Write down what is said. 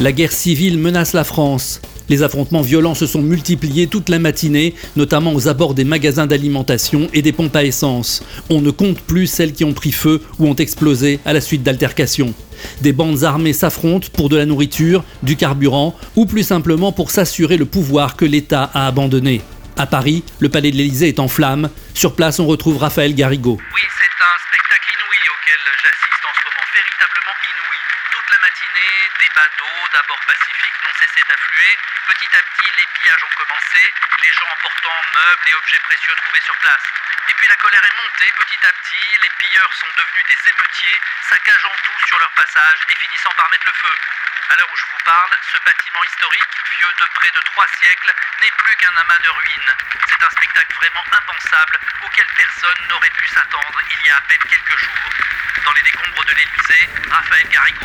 La guerre civile menace la France. Les affrontements violents se sont multipliés toute la matinée, notamment aux abords des magasins d'alimentation et des pompes à essence. On ne compte plus celles qui ont pris feu ou ont explosé à la suite d'altercations. Des bandes armées s'affrontent pour de la nourriture, du carburant ou plus simplement pour s'assurer le pouvoir que l'État a abandonné. À Paris, le palais de l'Élysée est en flammes. Sur place, on retrouve Raphaël Garrigo. Spectacle inouï auquel j'assiste en ce moment, véritablement inouï. Toute la matinée, des badauds, d'abord pacifiques, n'ont cessé d'affluer. Petit à petit, les pillages ont commencé, les gens emportant meubles et objets précieux trouvés sur place. Et puis la colère est montée petit à petit, les pilleurs sont devenus des émeutiers, saccageant tout sur leur passage et finissant par mettre le feu. À l'heure où je vous parle, ce bâtiment historique, vieux de près de trois siècles, n'est plus qu'un amas de ruines. C'est un spectacle vraiment impensable auquel personne n'aurait pu s'attendre il y a à peine quelques jours. Dans les décombres de l'Élysée, Raphaël Garrigo.